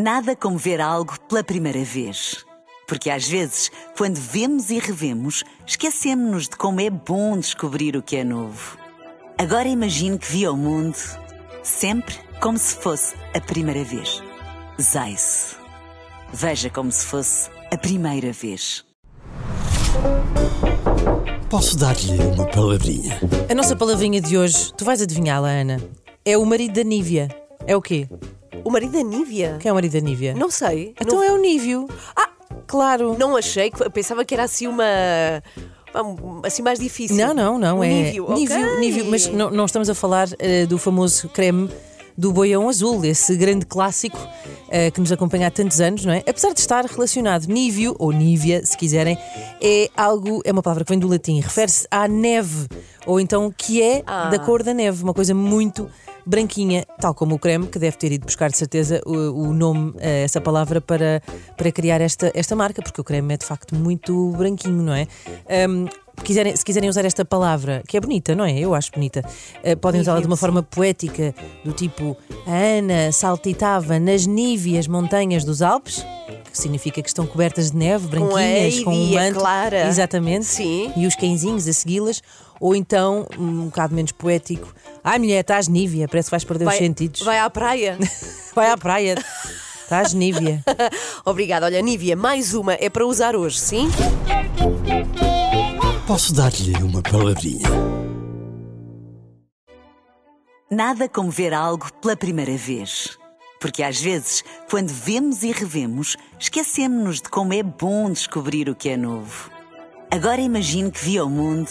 Nada como ver algo pela primeira vez. Porque às vezes, quando vemos e revemos, esquecemos-nos de como é bom descobrir o que é novo. Agora imagine que viu o mundo sempre como se fosse a primeira vez. Zais. Veja como se fosse a primeira vez. Posso dar-lhe uma palavrinha? A nossa palavrinha de hoje, tu vais adivinhá-la, Ana. É o marido da Nívia. É o quê? O marido da Nívia? Quem é o marido da Nívia? Não sei. Então não, é o Nívio. Ah! Claro. não achei, que pensava que era assim uma. uma- assim mais difícil. Não, não, não. O é Nívio, ok. Nívio, Nívio, mas não, não estamos a falar eh, do famoso creme do boião azul, esse grande clássico eh, que nos acompanha há tantos anos, não é? Apesar de estar relacionado, Nívio, ou Nívia, se quiserem, é algo, é uma palavra que vem do latim, refere-se à neve, ou então que é Ah. da cor da neve, uma coisa muito branquinha, tal como o creme, que deve ter ido buscar de certeza o, o nome, eh, essa palavra, para, para criar esta, esta marca, porque o creme é de facto muito branquinho, não é? Ahm, quiserem- se quiserem usar esta palavra, que é bonita, não é? Eu acho bonita, eh, podem usá-la de uma forma poética, do tipo a Ana saltitava nas níveas montanhas dos Alpes, que significa que estão cobertas de neve, branquinhas, com, um Eidia manto. clara. Exatamente. Sim. E os cãezinhos a segui-las. Ou então, um bocado menos poético, ai mulher, estás nívia, parece que vais perder os sentidos. vai à praia. Vai à praia, estás nívia. Obrigada. Olha, Nívia, mais uma é para usar hoje, sim? Posso dar-lhe uma palavrinha? Nada como ver algo pela primeira vez. Porque às vezes, quando vemos e revemos, esquecemos-nos de como é bom descobrir o que é novo. Agora imagine que viu o mundo